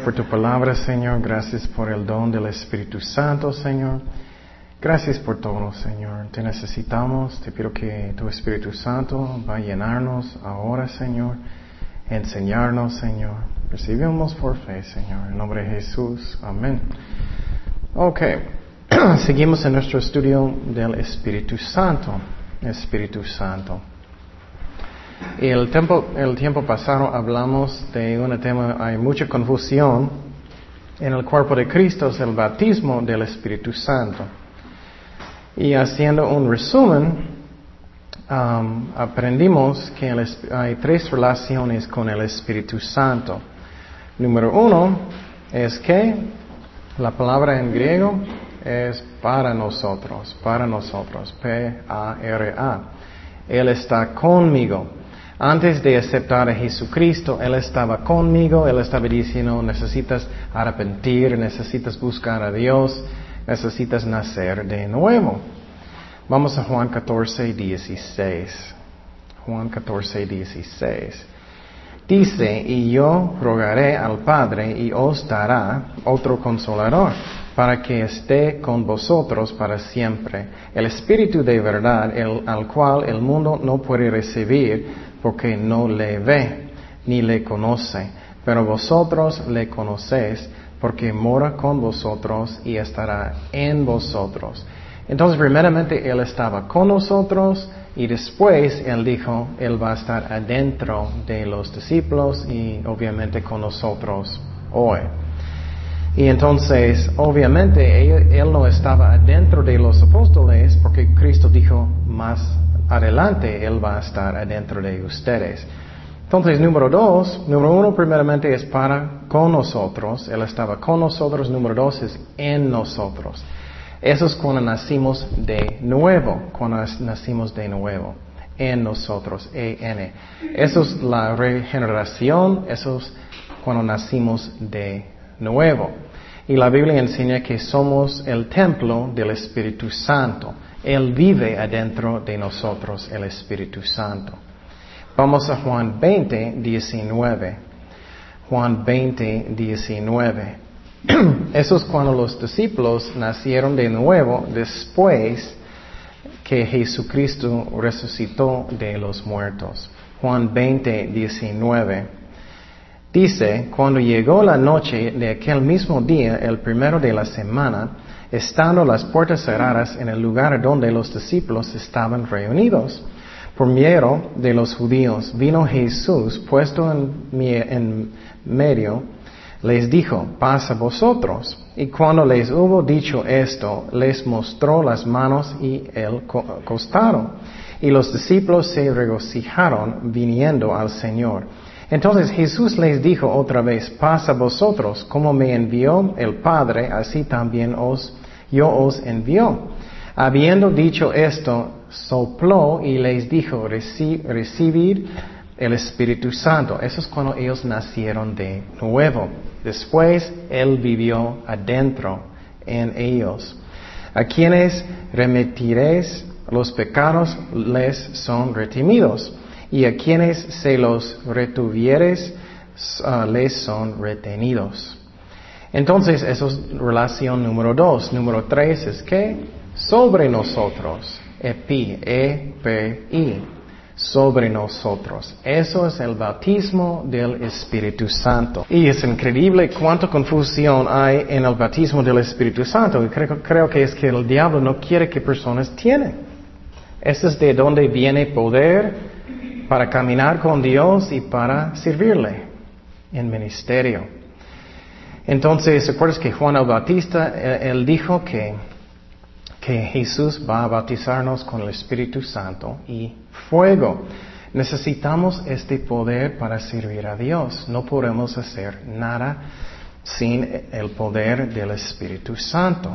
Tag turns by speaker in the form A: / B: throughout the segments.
A: Padre, por tu palabra, Señor, gracias por el don del Espíritu Santo, Señor. Gracias por todo, Señor. Te necesitamos. Te pido que tu Espíritu Santo va a llenarnos ahora, Señor. Enseñarnos, Señor. Recibimos por fe, Señor. En nombre de Jesús. Amén. Ok. Seguimos en nuestro estudio del Espíritu Santo. Espíritu Santo. Y el tiempo, el tiempo pasado hablamos de un tema, hay mucha confusión en el cuerpo de Cristo, es el bautismo del Espíritu Santo. Y haciendo un resumen, um, aprendimos que hay tres relaciones con el Espíritu Santo. Número uno es que la palabra en griego es para nosotros, para nosotros, P-A-R-A. Él está conmigo. Antes de aceptar a Jesucristo, Él estaba conmigo, Él estaba diciendo, necesitas arrepentir, necesitas buscar a Dios, necesitas nacer de nuevo. Vamos a Juan 14, 16. Juan 14, 16. Dice, y yo rogaré al Padre y os dará otro consolador para que esté con vosotros para siempre. El Espíritu de verdad, el, al cual el mundo no puede recibir porque no le ve ni le conoce, pero vosotros le conocéis porque mora con vosotros y estará en vosotros. Entonces, primeramente, Él estaba con nosotros y después Él dijo, Él va a estar adentro de los discípulos y obviamente con nosotros hoy. Y entonces, obviamente, él, no estaba adentro de los apóstoles porque Cristo dijo más adelante Él va a estar adentro de ustedes. Entonces, número dos, número uno primeramente es para con nosotros, Él estaba con nosotros, número dos es en nosotros. Eso es cuando nacimos de nuevo, cuando nacimos de nuevo, en nosotros, E-N. Eso es la regeneración, eso es cuando nacimos de nuevo. Y la Biblia enseña que somos el templo del Espíritu Santo. Él vive adentro de nosotros, el Espíritu Santo. Vamos a Juan 20, 19. Juan 20, 19. Eso es cuando los discípulos nacieron de nuevo después que Jesucristo resucitó de los muertos. Juan 20, 19. Dice, cuando llegó la noche de aquel mismo día, el primero de la semana, estando las puertas cerradas en el lugar donde los discípulos estaban reunidos. Por miedo de los judíos, vino Jesús puesto en, medio, les dijo, pasa vosotros. Y cuando les hubo dicho esto, les mostró las manos y el costado. Y los discípulos se regocijaron viniendo al Señor. Entonces Jesús les dijo otra vez, pasa vosotros, como me envió el Padre, así también os yo os envió. Habiendo dicho esto, sopló y les dijo, recibir el Espíritu Santo. Eso es cuando ellos nacieron de nuevo. Después Él vivió adentro en ellos. A quienes remitiréis los pecados les son retimidos, y a quienes se los retuvieres ah, les son retenidos. Entonces, eso es relación número dos. Número tres es que sobre nosotros, epi, e, p, i, sobre nosotros. Eso es el bautismo del Espíritu Santo. Y es increíble cuánta confusión hay en el bautismo del Espíritu Santo. Y creo, creo que es que el diablo no quiere que personas tienen. Eso es de donde viene poder para caminar con Dios y para servirle en ministerio. Entonces, ¿recuerdas que Juan el Bautista, él dijo que, que Jesús va a bautizarnos con el Espíritu Santo y fuego? Necesitamos este poder para servir a Dios. No podemos hacer nada sin el poder del Espíritu Santo.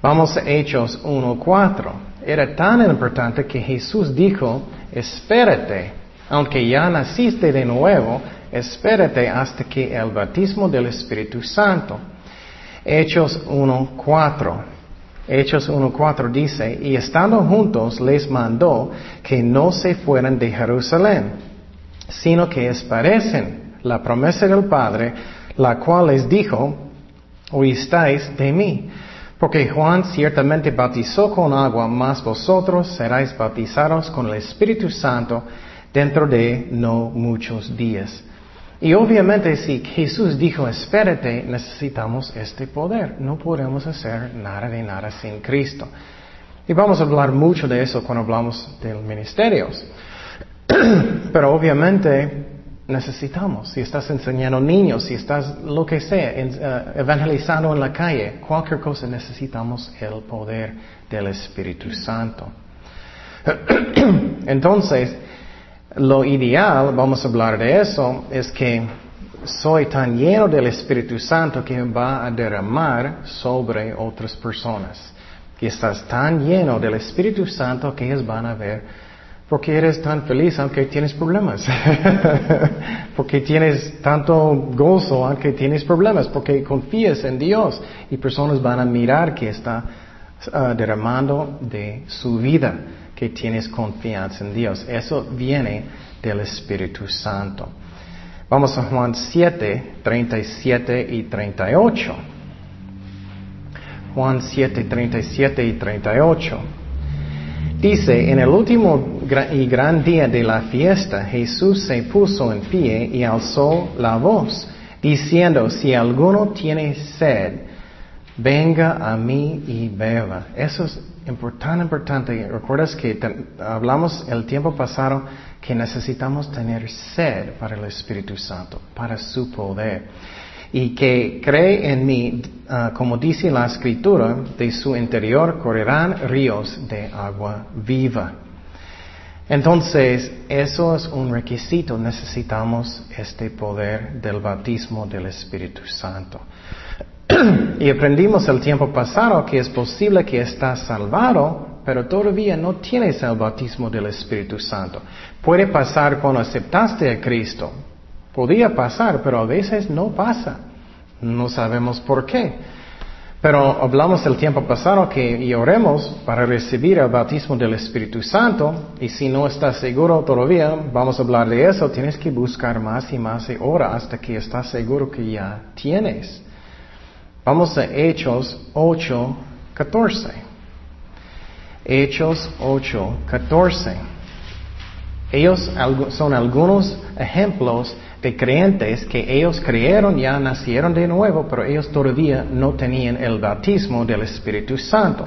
A: Vamos a Hechos 1.4. Era tan importante que Jesús dijo, espérate, aunque ya naciste de nuevo, espérate hasta que el bautismo del Espíritu Santo. Hechos 1.4. Hechos 1.4 dice, y estando juntos les mandó que no se fueran de Jerusalén, sino que esperasen la promesa del Padre, la cual les dijo, oístáis de mí. Porque Juan ciertamente bautizó con agua, mas vosotros seréis bautizados con el Espíritu Santo dentro de no muchos días. Y obviamente si Jesús dijo, espérate, necesitamos este poder. No podemos hacer nada de nada sin Cristo. Y vamos a hablar mucho de eso cuando hablamos de ministerios. Pero obviamente necesitamos, si estás enseñando niños, si estás lo que sea, eh, evangelizando en la calle, cualquier cosa necesitamos el poder del Espíritu Santo. Entonces, lo ideal, vamos a hablar de eso, es que soy tan lleno del Espíritu Santo que va a derramar sobre otras personas. Que estás tan lleno del Espíritu Santo que ellos van a ver porque eres tan feliz aunque tienes problemas. porque tienes tanto gozo aunque tienes problemas. Porque confías en Dios y personas van a mirar que está ah, derramando de su vida que tienes confianza en Dios. Eso viene del Espíritu Santo. Vamos a Juan 7, 37 y 38. Juan 7, 37 y 38. Dice, en el último y gran día de la fiesta, Jesús se puso en pie y alzó la voz, diciendo, si alguno tiene sed, venga a mí y beba. Eso es importante, importante. Recuerdas que hablamos el tiempo pasado que necesitamos tener sed para el Espíritu Santo, para su poder. Y que cree en mí, ah, como dice la Escritura, de su interior correrán ríos de agua viva. Entonces, eso es un requisito. Necesitamos este poder del bautismo del Espíritu Santo. y aprendimos el tiempo pasado que es posible que estás salvado, pero todavía no tienes el bautismo del Espíritu Santo. Puede pasar cuando aceptaste a Cristo. Podía pasar, pero a veces no pasa. No sabemos por qué. Pero hablamos el tiempo pasado que y oremos para recibir el bautismo del Espíritu Santo y si no estás seguro todavía, vamos a hablar de eso, tienes que buscar más y más y ora hasta que estás seguro que ya tienes. Vamos a Hechos 8, 14. Hechos 8, 14. Ellos son algunos ejemplos de creyentes que ellos creyeron, ya nacieron de nuevo, pero ellos todavía no tenían el bautismo del Espíritu Santo.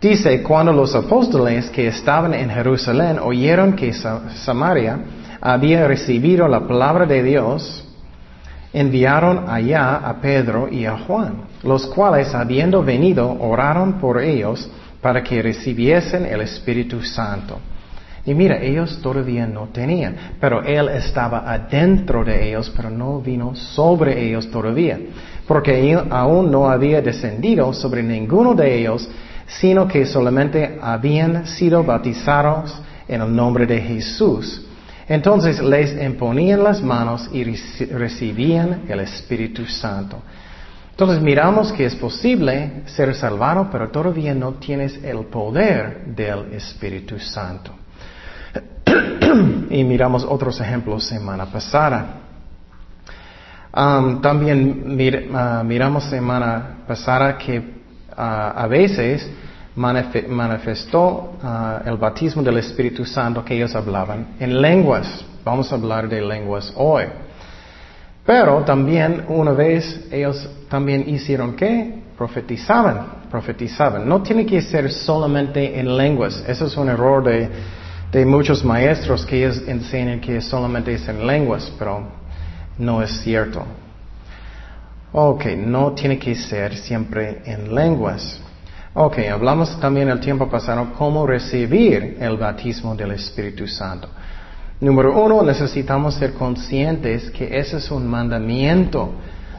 A: Dice, cuando los apóstoles que estaban en Jerusalén oyeron que Samaria había recibido la palabra de Dios, enviaron allá a Pedro y a Juan, los cuales, habiendo venido, oraron por ellos para que recibiesen el Espíritu Santo. Y mira, ellos todavía no tenían, pero Él estaba adentro de ellos, pero no vino sobre ellos todavía, porque Él aún no había descendido sobre ninguno de ellos, sino que solamente habían sido bautizados en el nombre de Jesús. Entonces les imponían las manos y recibían el Espíritu Santo. Entonces miramos que es posible ser salvado, pero todavía no tienes el poder del Espíritu Santo. y miramos otros ejemplos semana pasada. También uh, miramos semana pasada que uh, a veces manifestó uh, el bautismo del Espíritu Santo que ellos hablaban en lenguas. Vamos a hablar de lenguas hoy. Pero también una vez ellos también hicieron qué? Profetizaban, profetizaban. No tiene que ser solamente en lenguas. Eso es un error de, de muchos maestros que ellos enseñan que solamente es en lenguas, pero no es cierto. Ok, no tiene que ser siempre en lenguas. Ok, hablamos también el tiempo pasado cómo recibir el bautismo del Espíritu Santo. Número uno, necesitamos ser conscientes que ese es un mandamiento,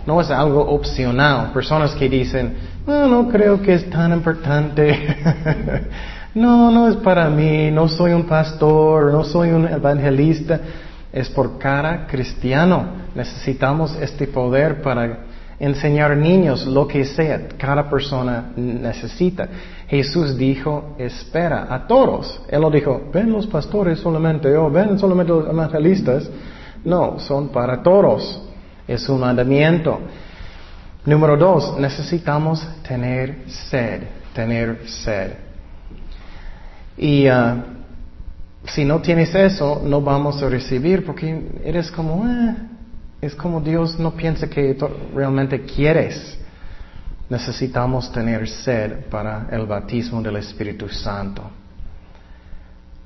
A: no es algo opcional. Personas que dicen, no, no creo que es tan importante. no, no es para mí, no soy un pastor, no soy un evangelista. Es por cada cristiano. Necesitamos este poder para enseñar niños lo que sea, cada persona necesita. Jesús dijo, espera a todos. Él no dijo, ven los pastores solamente, o ven solamente los evangelistas. No, son para todos. Es un mandamiento. Número dos, necesitamos tener sed, tener sed. Y uh, si no tienes eso, no vamos a recibir porque eres como, eh, es como Dios no piensa que realmente quieres. Necesitamos tener sed para el bautismo del Espíritu Santo.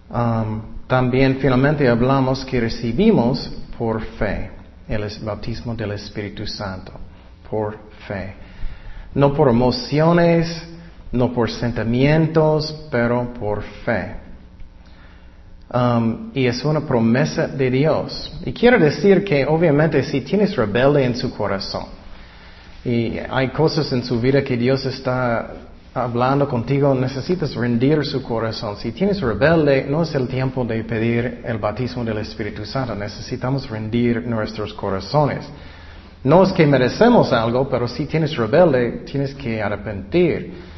A: Um, también finalmente hablamos que recibimos por fe el bautismo del Espíritu Santo, por fe. No por emociones, no por sentimientos, pero por fe. Um, y es una promesa de Dios. Y quiero decir que obviamente si tienes rebelde en su corazón y hay cosas en su vida que Dios está hablando contigo, necesitas rendir su corazón. Si tienes rebelde, no es el tiempo de pedir el bautismo del Espíritu Santo. Necesitamos rendir nuestros corazones. No es que merecemos algo, pero si tienes rebelde, tienes que arrepentir.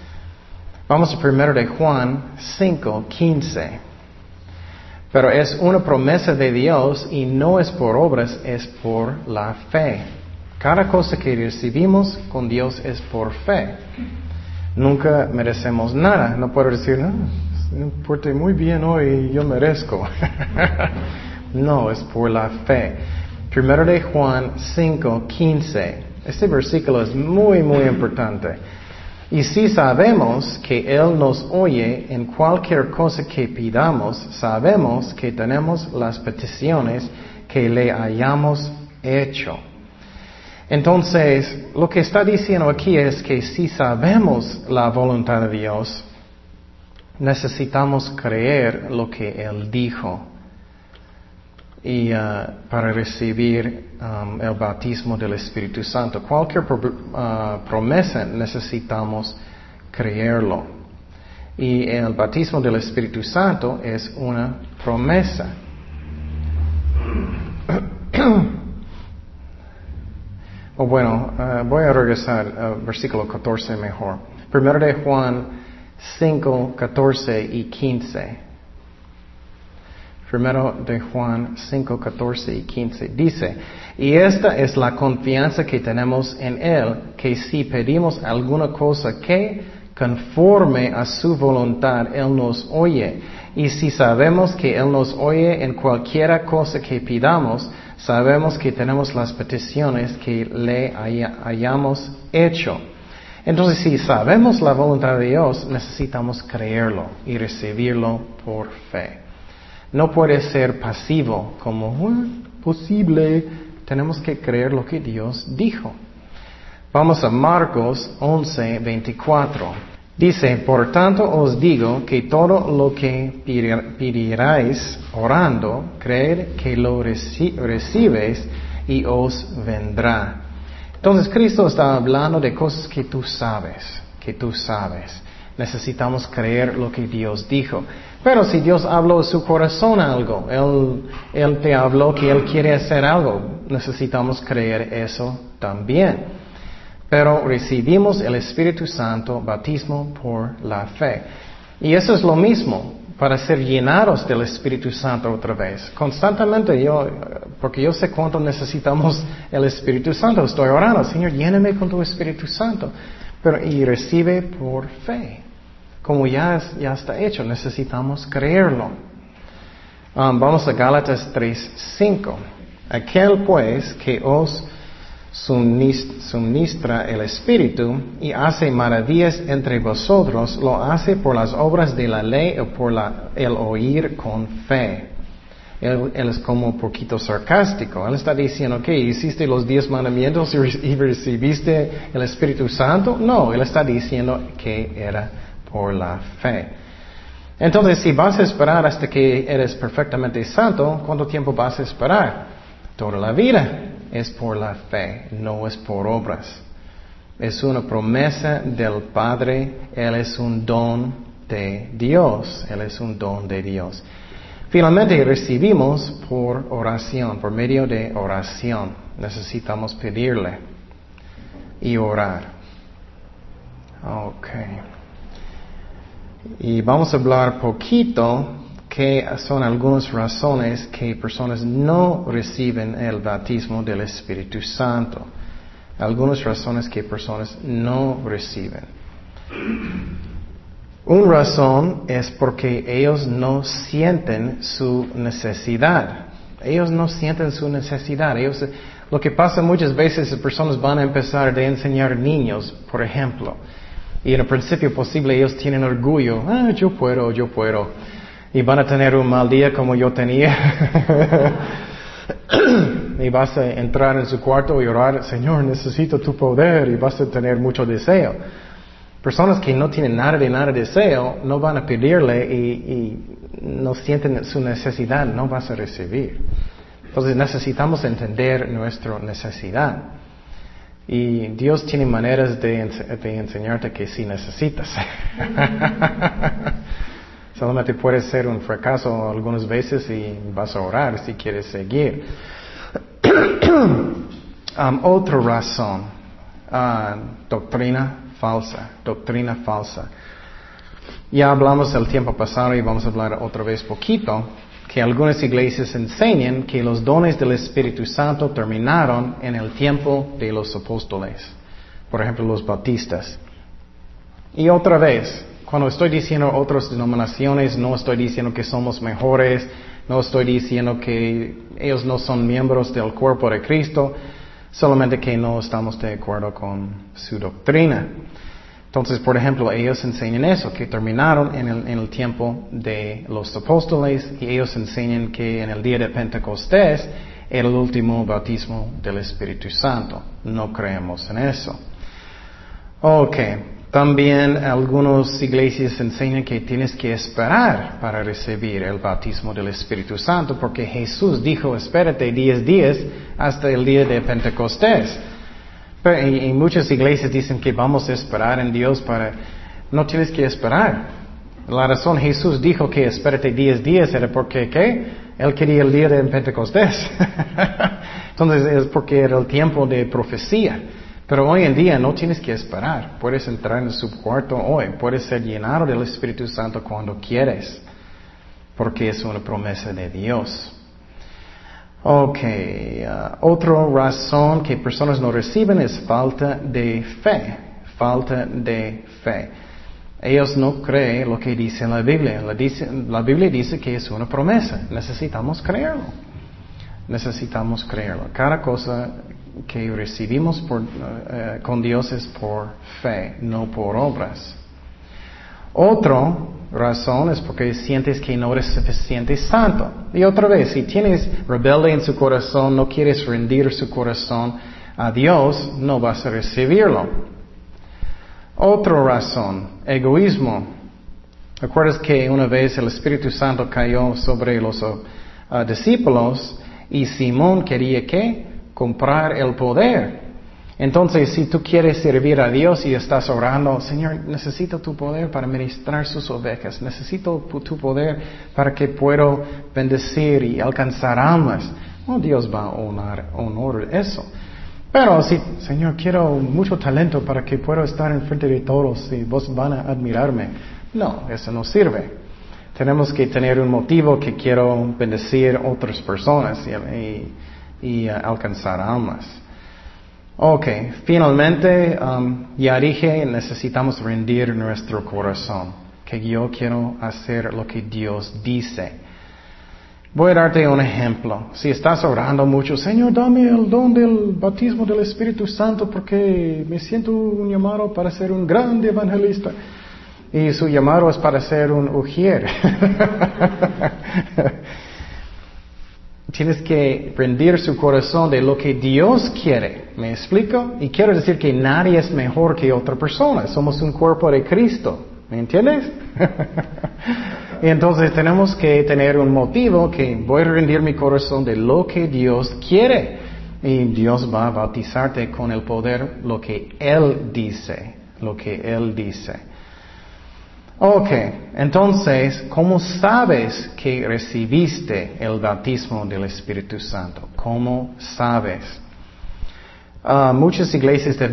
A: Vamos a primero de Juan 5, 15. Pero es una promesa de Dios y no es por obras, es por la fe. Cada cosa que recibimos con Dios es por fe. Nunca merecemos nada. No puedo decir, no, me porté muy bien hoy, yo merezco. no, es por la fe. Primero de Juan 5, 15. Este versículo es muy, muy importante. Y si sabemos que Él nos oye en cualquier cosa que pidamos, sabemos que tenemos las peticiones que le hayamos hecho. Entonces, lo que está diciendo aquí es que si sabemos la voluntad de Dios, necesitamos creer lo que Él dijo y uh, para recibir um, el bautismo del Espíritu Santo. Cualquier uh, promesa necesitamos creerlo. Y el bautismo del Espíritu Santo es una promesa. o bueno, uh, voy a regresar al versículo 14 mejor. Primero de Juan 5, 14 y 15. Primero de Juan 5, 14 y 15. Dice, y esta es la confianza que tenemos en Él, que si pedimos alguna cosa que conforme a su voluntad, Él nos oye. Y si sabemos que Él nos oye en cualquiera cosa que pidamos, sabemos que tenemos las peticiones que le hayamos hecho. Entonces, si sabemos la voluntad de Dios, necesitamos creerlo y recibirlo por fe. No puede ser pasivo, como posible. Tenemos que creer lo que Dios dijo. Vamos a Marcos 11, 24. Dice, por tanto os digo que todo lo que pidierais orando, creed que lo recibes y os vendrá. Entonces Cristo está hablando de cosas que tú sabes, que tú sabes. Necesitamos creer lo que Dios dijo. Pero si Dios habló en su corazón algo, él, él te habló que Él quiere hacer algo, necesitamos creer eso también. Pero recibimos el Espíritu Santo, bautismo por la fe. Y eso es lo mismo, para ser llenados del Espíritu Santo otra vez. Constantemente yo, porque yo sé cuánto necesitamos el Espíritu Santo, estoy orando, Señor, lléname con tu Espíritu Santo. Pero, y recibe por fe como ya, ya está hecho, necesitamos creerlo. Um, vamos a Gálatas 3:5. Aquel pues que os suministra el Espíritu y hace maravillas entre vosotros, lo hace por las obras de la ley o por el oír con fe. Él, es como un poquito sarcástico. Él está diciendo que hiciste los diez mandamientos y recibiste el Espíritu Santo. No, él está diciendo que era por la fe. Entonces, si vas a esperar hasta que eres perfectamente santo, ¿cuánto tiempo vas a esperar? Toda la vida. Es por la fe, no es por obras. Es una promesa del Padre, Él es un don de Dios, Él es un don de Dios. Finalmente recibimos por oración, por medio de oración. Necesitamos pedirle y orar. Okay. Y vamos a hablar poquito que son algunas razones que personas no reciben el bautismo del Espíritu Santo. Algunas razones que personas no reciben. Una razón es porque ellos no sienten su necesidad. Ellos no sienten su necesidad. Ellos, lo que pasa muchas veces es personas van a empezar a enseñar niños, por ejemplo. Y en el principio posible ellos tienen orgullo. Ah, yo puedo, yo puedo. Y van a tener un mal día como yo tenía. y vas a entrar en su cuarto y orar, Señor, necesito tu poder. Y vas a tener mucho deseo. Personas que no tienen nada de nada de deseo no van a pedirle y, no sienten su necesidad, no vas a recibir. Entonces necesitamos entender nuestra necesidad. Y Dios tiene maneras de, enseñarte que sí necesitas. Solamente puede ser un fracaso algunas veces y vas a orar si quieres seguir. Um, otra razón, uh, doctrina falsa, doctrina falsa. Ya hablamos el tiempo pasado y vamos a hablar otra vez poquito, que algunas iglesias enseñan que los dones del Espíritu Santo terminaron en el tiempo de los apóstoles, por ejemplo los bautistas. Y otra vez, cuando estoy diciendo otras denominaciones, no estoy diciendo que somos mejores, no estoy diciendo que ellos no son miembros del cuerpo de Cristo, solamente que no estamos de acuerdo con su doctrina. Entonces, por ejemplo, ellos enseñan eso, que terminaron en el, tiempo de los apóstoles y ellos enseñan que en el día de Pentecostés era el último bautismo del Espíritu Santo. No creemos en eso. Ok, también algunas iglesias enseñan que tienes que esperar para recibir el bautismo del Espíritu Santo, porque Jesús dijo, espérate 10 días hasta el día de Pentecostés. Y, muchas iglesias dicen que vamos a esperar en Dios para... No tienes que esperar. La razón Jesús dijo que espérate 10 días era porque, ¿qué? Él quería el día de Pentecostés. Entonces es porque era el tiempo de profecía. Pero hoy en día no tienes que esperar. Puedes entrar en su cuarto hoy. Puedes ser llenado del Espíritu Santo cuando quieres. Porque es una promesa de Dios. Ok. Uh, otra razón que personas no reciben es falta de fe. Falta de fe. Ellos no creen lo que dice la Biblia. La, Biblia dice que es una promesa. Necesitamos creerlo. Necesitamos creerlo. Cada cosa que recibimos por, eh, con Dios es por fe, no por obras. Otra razón es porque sientes que no eres suficiente santo. Y otra vez, si tienes rebelde en su corazón, no quieres rendir su corazón a Dios, no vas a recibirlo. Otra razón, egoísmo. ¿Recuerdas que una vez el Espíritu Santo cayó sobre los uh, discípulos y Simón quería que comprar el poder. Entonces, si tú quieres servir a Dios y estás orando, Señor, necesito tu poder para ministrar sus ovejas, necesito tu poder para que pueda bendecir y alcanzar almas. Oh, Dios va a honrar, honor eso. Pero si, Señor, quiero mucho talento para que pueda estar enfrente de todos y vos van a admirarme. No, eso no sirve. Tenemos que tener un motivo que quiero bendecir otras personas y alcanzar almas. Ok, finalmente, um, ya dije, necesitamos rendir nuestro corazón, que yo quiero hacer lo que Dios dice. Voy a darte un ejemplo. Si estás orando mucho, Señor, dame el don del bautismo del Espíritu Santo porque me siento un llamado para ser un grande evangelista. Y su llamado es para ser un ujier. Tienes que rendir su corazón de lo que Dios quiere. ¿Me explico? Y quiero decir que nadie es mejor que otra persona. Somos un cuerpo de Cristo. ¿Me entiendes? entonces tenemos que tener un motivo que voy a rendir mi corazón de lo que Dios quiere. Y Dios va a bautizarte con el poder lo que Él dice. Lo que Él dice. Ok, entonces, ¿cómo sabes que recibiste el bautismo del Espíritu Santo? ¿Cómo sabes? Uh, muchas iglesias de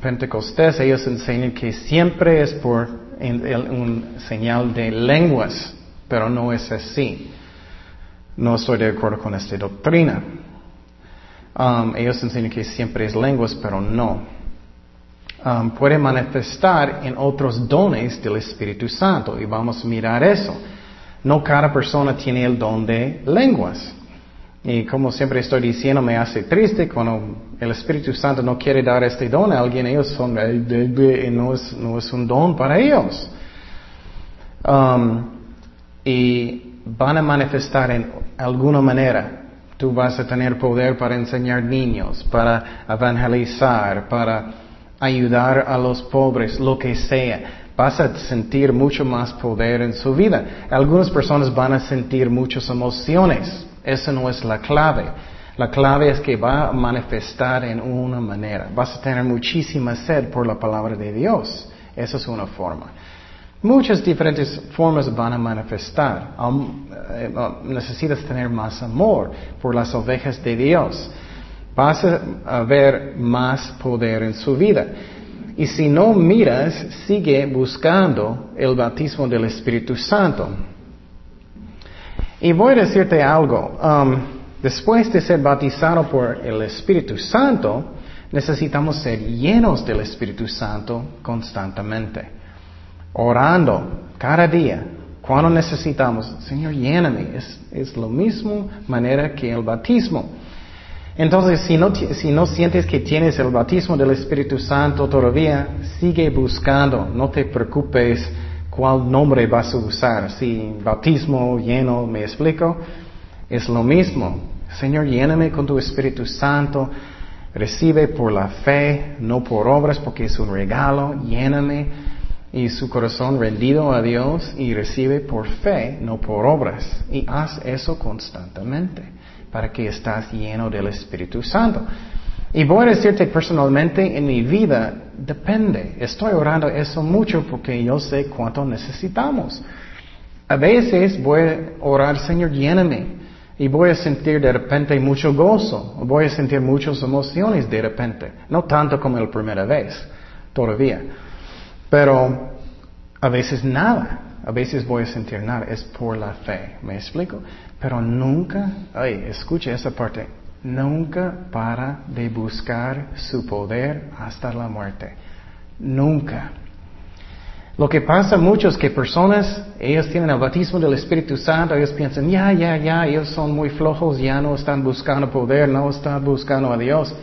A: Pentecostés, ellos enseñan que siempre es por un señal de lenguas. pero no es así. No estoy de acuerdo con esta doctrina. Um, ellos enseñan que siempre es lenguas, pero no. Um, puede manifestar en otros dones del Espíritu Santo y vamos a mirar eso. No cada persona tiene el don de lenguas. Y como siempre estoy diciendo, me hace triste cuando el Espíritu Santo no quiere dar este don a alguien, ellos son, no es, no es un don para ellos. Um, y van a manifestar en alguna manera. Tú vas a tener poder para enseñar niños, para evangelizar, para ayudar a los pobres, lo que sea. Vas a sentir mucho más poder en su vida. Algunas personas van a sentir muchas emociones. Esa no es la clave. La clave es que va a manifestar en una manera. Vas a tener muchísima sed por la palabra de Dios. Esa es una forma. Muchas diferentes formas van a manifestar. Eh, necesitas tener más amor por las ovejas de Dios. Vas a ver más poder en su vida. Y si no miras, sigue buscando el bautismo del Espíritu Santo. Y voy a decirte algo. Um, después de ser bautizado por el Espíritu Santo, necesitamos ser llenos del Espíritu Santo constantemente orando cada día. Cuando necesitamos, Señor, lléname. Es, es lo mismo manera que el bautismo. Entonces, si no, si no sientes que tienes el bautismo del Espíritu Santo todavía, sigue buscando. No te preocupes cuál nombre vas a usar. Si bautismo lleno, ¿me explico? Es lo mismo. Señor, lléname con tu Espíritu Santo. Recibe por la fe, no por obras, porque es un regalo. Lléname y su corazón rendido a Dios y recibe por fe, no por obras. Y haz eso constantemente para que estás lleno del Espíritu Santo. Y voy a decirte personalmente, en mi vida depende. Estoy orando eso mucho porque yo sé cuánto necesitamos. A veces voy a orar, Señor, lléname. Y voy a sentir de repente mucho gozo. Voy a sentir muchas emociones de repente. No tanto como la primera vez, todavía. Pero a veces nada, a veces voy a sentir nada, es por la fe, ¿me explico? Pero nunca, ay, escuche esa parte, nunca para de buscar su poder hasta la muerte. Nunca. Lo que pasa mucho es que personas, ellos tienen el bautismo del Espíritu Santo, ellos piensan, ya, ya, ya, ellos son muy flojos, ya no están buscando poder, no están buscando a Dios.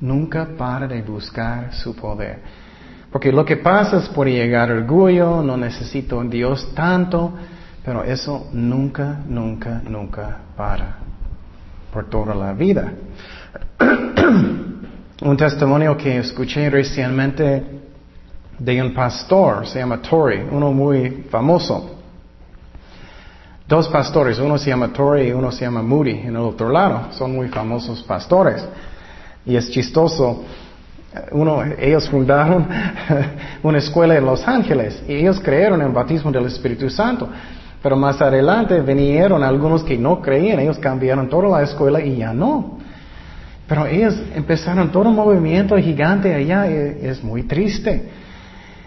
A: Nunca para de buscar su poder. Porque lo que pasa es por llegar orgullo, no necesito a Dios tanto, pero eso nunca, nunca, nunca para por toda la vida. un testimonio que escuché recientemente de un pastor, se llama Tori, uno muy famoso. Dos pastores, uno se llama Tori y uno se llama Moody en el otro lado, son muy famosos pastores. Y es chistoso uno, ellos fundaron una escuela en Los Ángeles y ellos creyeron en el bautismo del Espíritu Santo. Pero más adelante vinieron algunos que no creían, ellos cambiaron toda la escuela y ya no. Pero ellos empezaron todo un movimiento gigante allá es muy triste.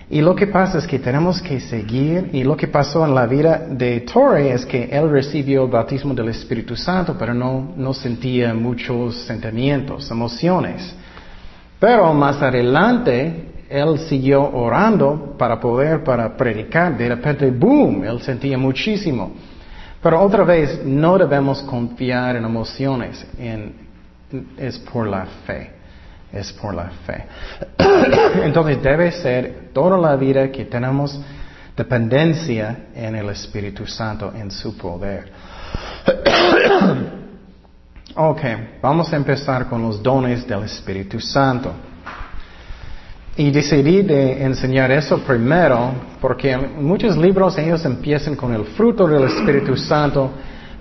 A: Y lo que pasa es que tenemos que seguir, y lo que pasó en la vida de Torrey es que él recibió el bautismo del Espíritu Santo, pero no, no sentía muchos sentimientos, emociones. Pero más adelante, él siguió orando para poder, para predicar. De repente, boom, él sentía muchísimo. Pero otra vez, no debemos confiar en emociones. es por la fe. Es por la fe. Entonces debe ser toda la vida que tenemos dependencia en el Espíritu Santo, en su poder. Ok, vamos a empezar con los dones del Espíritu Santo. Y decidí de enseñar eso primero porque muchos libros ellos empiezan con el fruto del Espíritu Santo,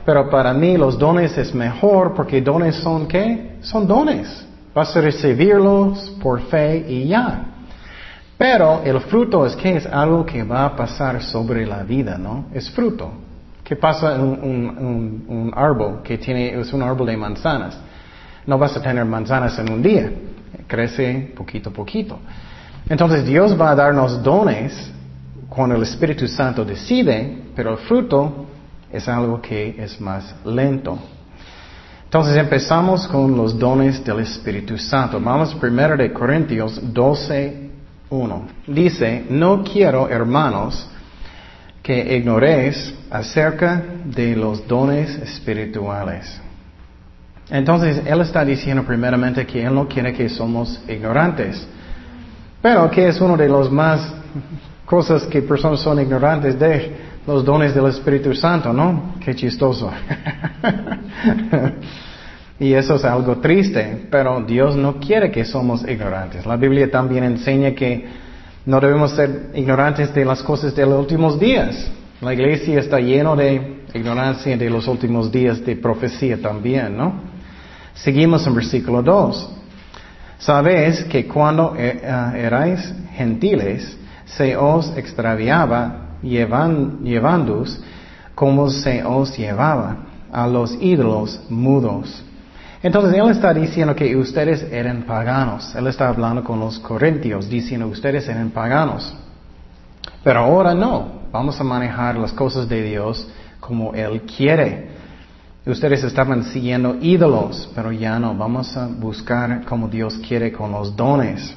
A: pero para mí los dones es mejor porque dones son qué? Son dones. Vas a recibirlos por fe y ya. Pero el fruto es que es algo que va a pasar sobre la vida, ¿no? Es fruto. ¿Qué pasa en un, árbol que tiene, es un árbol de manzanas? No vas a tener manzanas en un día, crece poquito a poquito. Entonces Dios va a darnos dones cuando el Espíritu Santo decide, pero el fruto es algo que es más lento. Entonces empezamos con los dones del Espíritu Santo. Vamos primero de Corintios 12, 1. Dice, no quiero, hermanos, que ignoréis acerca de los dones espirituales. Entonces, Él está diciendo primeramente que Él no quiere que somos ignorantes. Pero que es uno de los más cosas que personas son ignorantes de los dones del Espíritu Santo, ¿no? Qué chistoso. y eso es algo triste, pero Dios no quiere que somos ignorantes. La Biblia también enseña que no debemos ser ignorantes de las cosas de los últimos días. La iglesia está llena de ignorancia de los últimos días de profecía también, ¿no? Seguimos en versículo 2. Sabéis que cuando eh, eh, erais gentiles, se os extraviaba llevan, llevándoos como se os llevaba a los ídolos mudos. Entonces Él está diciendo que ustedes eran paganos. Él está hablando con los corintios diciendo ustedes eran paganos. Pero ahora no. Vamos a manejar las cosas de Dios como Él quiere. Ustedes estaban siguiendo ídolos, pero ya no. Vamos a buscar como Dios quiere con los dones.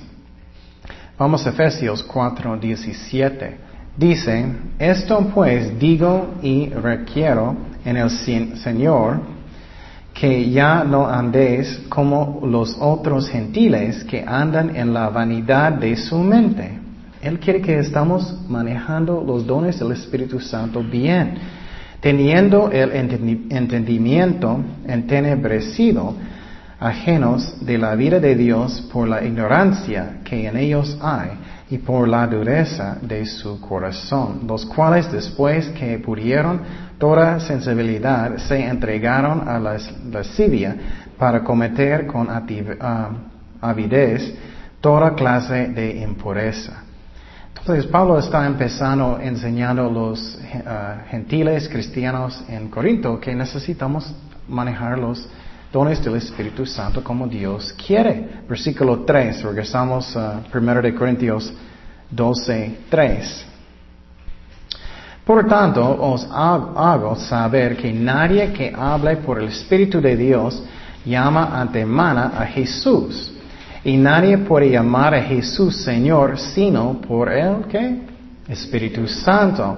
A: Vamos a Efesios 4, 17. Dice, esto pues digo y requiero en el Señor que ya no andéis como los otros gentiles que andan en la vanidad de su mente. Él quiere que estamos manejando los dones del Espíritu Santo bien, teniendo el entendimiento entenebrecido, ajenos de la vida de Dios por la ignorancia que en ellos hay y por la dureza de su corazón, los cuales después que pudieron toda sensibilidad se entregaron a la lascivia para cometer con ah, avidez toda clase de impureza. Entonces Pablo está empezando enseñando a los ah, gentiles cristianos en Corinto que necesitamos manejar los dones del Espíritu Santo como Dios quiere. Versículo 3, regresamos a 1 de Corintios 12, 3. Por tanto, os hago saber que nadie que hable por el Espíritu de Dios llama antemana a Jesús. Y nadie puede llamar a Jesús Señor sino por el que Espíritu Santo.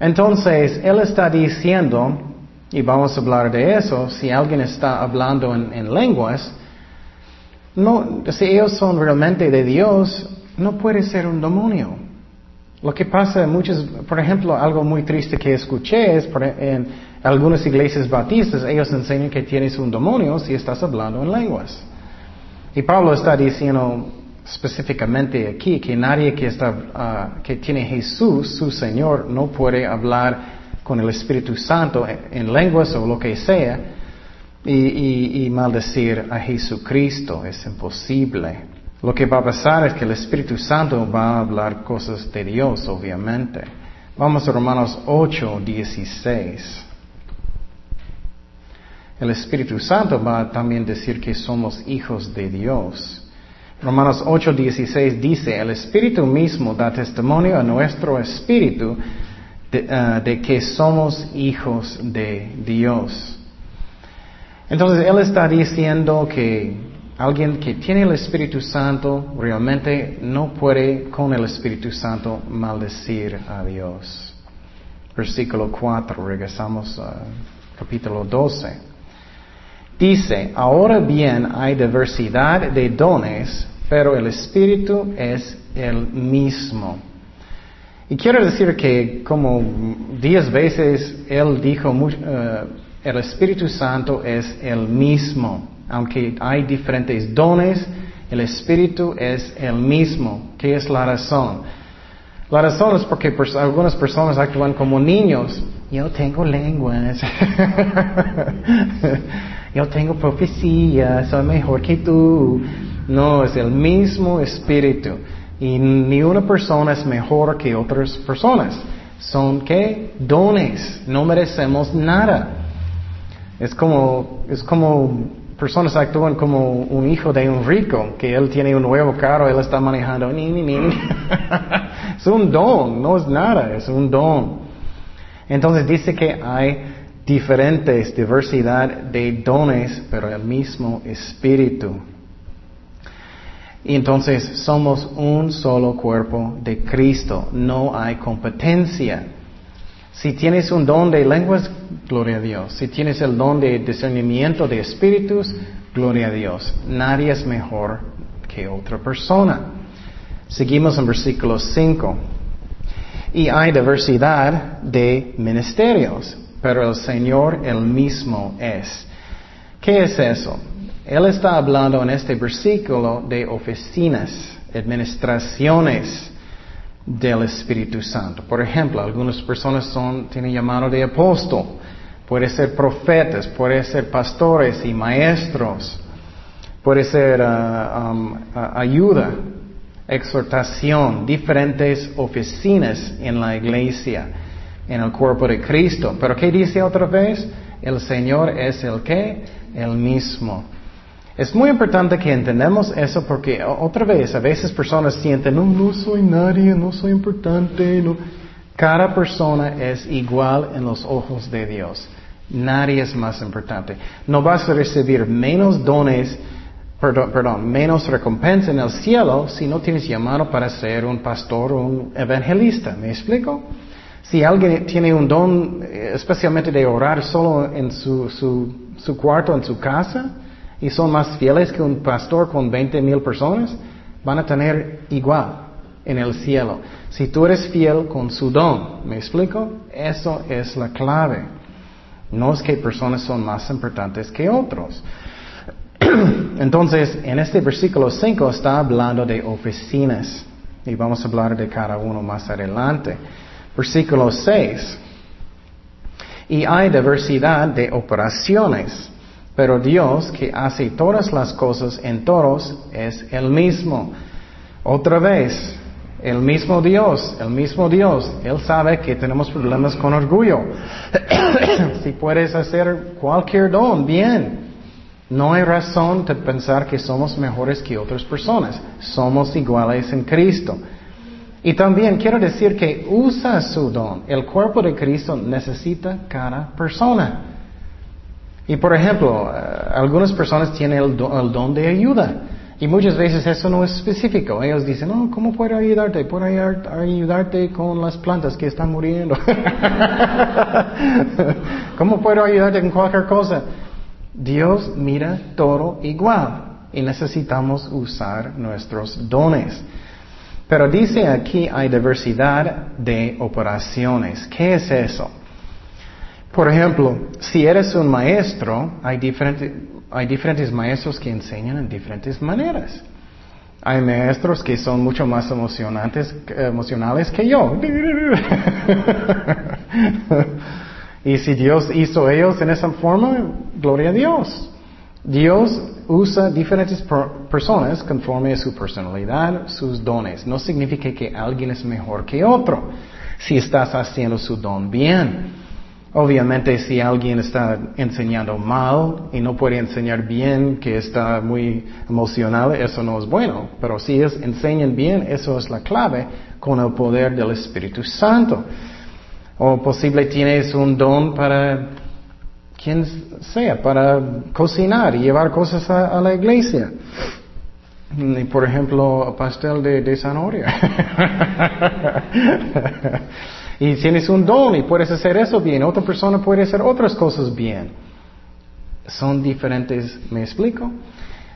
A: Entonces, Él está diciendo, y vamos a hablar de eso, si alguien está hablando en, lenguas, no, si ellos son realmente de Dios, no puede ser un demonio. Lo que pasa en muchas, por ejemplo, algo muy triste que escuché es en algunas iglesias bautistas, ellos enseñan que tienes un demonio si estás hablando en lenguas. Y Pablo está diciendo específicamente aquí que nadie que, está, ah, que tiene Jesús, su Señor, no puede hablar con el Espíritu Santo en, lenguas o lo que sea y, y, maldecir a Jesucristo. Es imposible. Lo que va a pasar es que el Espíritu Santo va a hablar cosas de Dios, obviamente. Vamos a Romanos 8, 16. El Espíritu Santo va a también decir que somos hijos de Dios. Romanos 8, 16 dice, el Espíritu mismo da testimonio a nuestro espíritu Ah, de, que somos hijos de Dios. Entonces Él está diciendo que alguien que tiene el Espíritu Santo realmente no puede con el Espíritu Santo maldecir a Dios. Versículo 4, regresamos a capítulo 12. Dice, ahora bien hay diversidad de dones, pero el Espíritu es el mismo. Y quiero decir que como diez veces Él dijo, eh, el Espíritu Santo es el mismo. Aunque hay diferentes dones, el Espíritu es el mismo. ¿Qué es la razón? La razón es porque algunas personas actúan como niños. Yo tengo lenguas. Yo tengo profecía. Soy mejor que tú. No, es el mismo Espíritu. Y ni una persona es mejor que otras personas. Son qué? Dones. No merecemos nada. Es como, es como personas actúan como un hijo de un rico, que él tiene un nuevo carro, él está manejando. Ni, ni, ni. es un don, no es nada, es un don. Entonces dice que hay diferentes, diversidad de dones, pero el mismo espíritu. Y entonces somos un solo cuerpo de Cristo, no hay competencia. Si tienes un don de lenguas, gloria a Dios. Si tienes el don de discernimiento de espíritus, gloria a Dios. Nadie es mejor que otra persona. Seguimos en versículo 5. Y hay diversidad de ministerios, pero el Señor el mismo es. ¿Qué es eso? Él está hablando en este versículo de oficinas, administraciones del Espíritu Santo. Por ejemplo, algunas personas son, tienen llamado de apóstol, puede ser profetas, puede ser pastores y maestros, puede ser uh, um, ayuda, exhortación, diferentes oficinas en la iglesia, en el cuerpo de Cristo. Pero ¿qué dice otra vez? El Señor es el que? El mismo. Es muy importante que entendamos eso porque otra vez a veces personas sienten, no, no soy nadie, no soy importante. No. Cada persona es igual en los ojos de Dios. Nadie es más importante. No vas a recibir menos dones, perdón, perdón, menos recompensa en el cielo si no tienes llamado para ser un pastor o un evangelista. ¿Me explico? Si alguien tiene un don, eh, especialmente de orar solo en su, su, cuarto, en su casa, y son más fieles que un pastor con 20 mil personas, van a tener igual en el cielo. Si tú eres fiel con su don, ¿me explico? Eso es la clave. No es que personas son más importantes que otros. Entonces, en este versículo 5 está hablando de oficinas y vamos a hablar de cada uno más adelante. Versículo 6. Y hay diversidad de operaciones pero Dios que hace todas las cosas en todos es el mismo. Otra vez, el mismo Dios, el mismo Dios. Él sabe que tenemos problemas con orgullo. si puedes hacer cualquier don, bien. No hay razón de pensar que somos mejores que otras personas. Somos iguales en Cristo. Y también quiero decir que usa su don. El cuerpo de Cristo necesita cada persona. Y por ejemplo, eh, algunas personas tienen el don, de ayuda. Y muchas veces eso no es específico. Ellos dicen, no, ¿cómo puedo ayudarte? Puedo ayudarte con las plantas que están muriendo. ¿Cómo puedo ayudarte con cualquier cosa? Dios mira todo igual y necesitamos usar nuestros dones. Pero dice aquí hay diversidad de operaciones. ¿Qué es eso? Por ejemplo, si eres un maestro, hay, diferentes maestros que enseñan en diferentes maneras. Hay maestros que son mucho más emocionantes, emocionales que yo. y si Dios hizo ellos en esa forma, gloria a Dios. Dios usa diferentes personas conforme a su personalidad, sus dones. No significa que alguien es mejor que otro si estás haciendo su don bien. Obviamente si alguien está enseñando mal y no puede enseñar bien, que está muy emocional, eso no es bueno. Pero si ellos enseñan bien, eso es la clave con el poder del Espíritu Santo. O posible tienes un don para quien sea, para cocinar y llevar cosas a, la iglesia. Por ejemplo, pastel de, de zanahoria. Y tienes un don y puedes hacer eso bien, otra persona puede hacer otras cosas bien. Son diferentes, ¿me explico?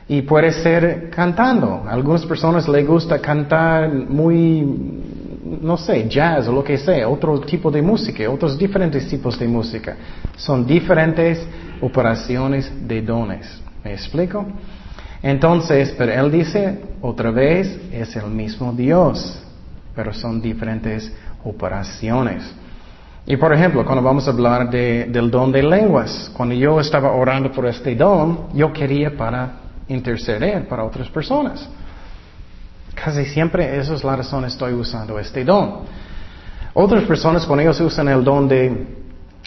A: Y puede ser cantando. A algunas personas les gusta cantar muy, no sé, jazz o lo que sea, otro tipo de música, otros diferentes tipos de música. Son diferentes operaciones de dones. ¿Me explico? Entonces, pero él dice, otra vez, es el mismo Dios, pero son diferentes operaciones. Y por ejemplo, cuando vamos a hablar del don de lenguas, cuando yo estaba orando por este don, yo quería para interceder para otras personas. Casi siempre esa es la razón estoy usando este don. Otras personas cuando ellos usan el don de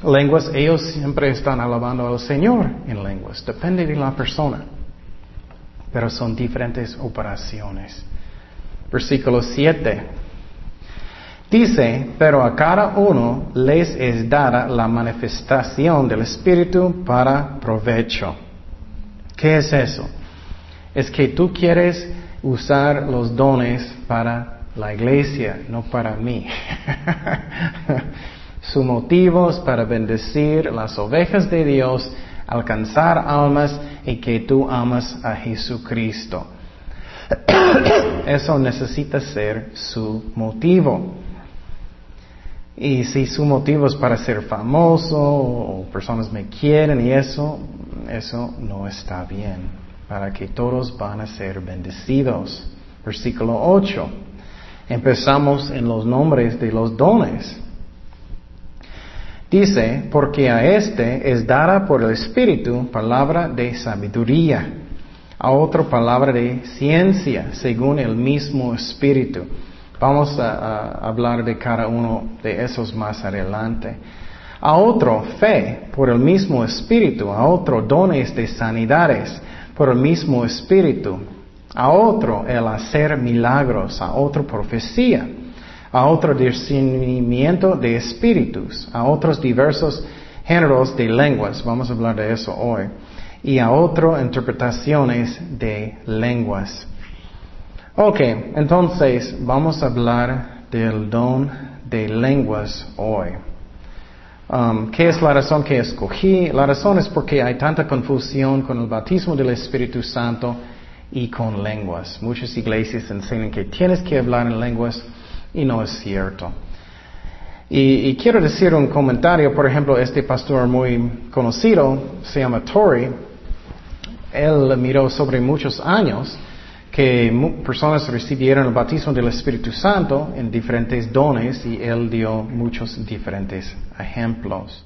A: lenguas, ellos siempre están alabando al Señor en lenguas. Depende de la persona. Pero son diferentes operaciones. Versículo 7. Dice, pero a cada uno les es dada la manifestación del Espíritu para provecho. ¿Qué es eso? Es que tú quieres usar los dones para la iglesia, no para mí. Su motivo es para bendecir las ovejas de Dios, alcanzar almas y que tú amas a Jesucristo. Eso necesita ser su motivo. Y si su motivo es para ser famoso o personas me quieren y eso, eso no está bien. Para que todos van a ser bendecidos. Versículo 8. Empezamos en los nombres de los dones. Dice, porque a este es dada por el Espíritu palabra de sabiduría, a otro palabra de ciencia, según el mismo Espíritu Vamos a, hablar de cada uno de esos más adelante. A otro, fe por el mismo espíritu. A otro, dones de sanidades por el mismo espíritu. A otro, el hacer milagros. A otro, profecía. A otro, discernimiento de espíritus. A otros, diversos géneros de lenguas. Vamos a hablar de eso hoy. Y a otro, interpretaciones de lenguas. Ok, entonces vamos a hablar del don de lenguas hoy. Um, ¿Qué es la razón que escogí? La razón es porque hay tanta confusión con el bautismo del Espíritu Santo y con lenguas. Muchas iglesias enseñan que tienes que hablar en lenguas y no es cierto. Y, quiero decir un comentario, por ejemplo, este pastor muy conocido, se llama Tory, él miró sobre muchos años que personas recibieron el bautismo del Espíritu Santo en diferentes dones y él dio muchos diferentes ejemplos.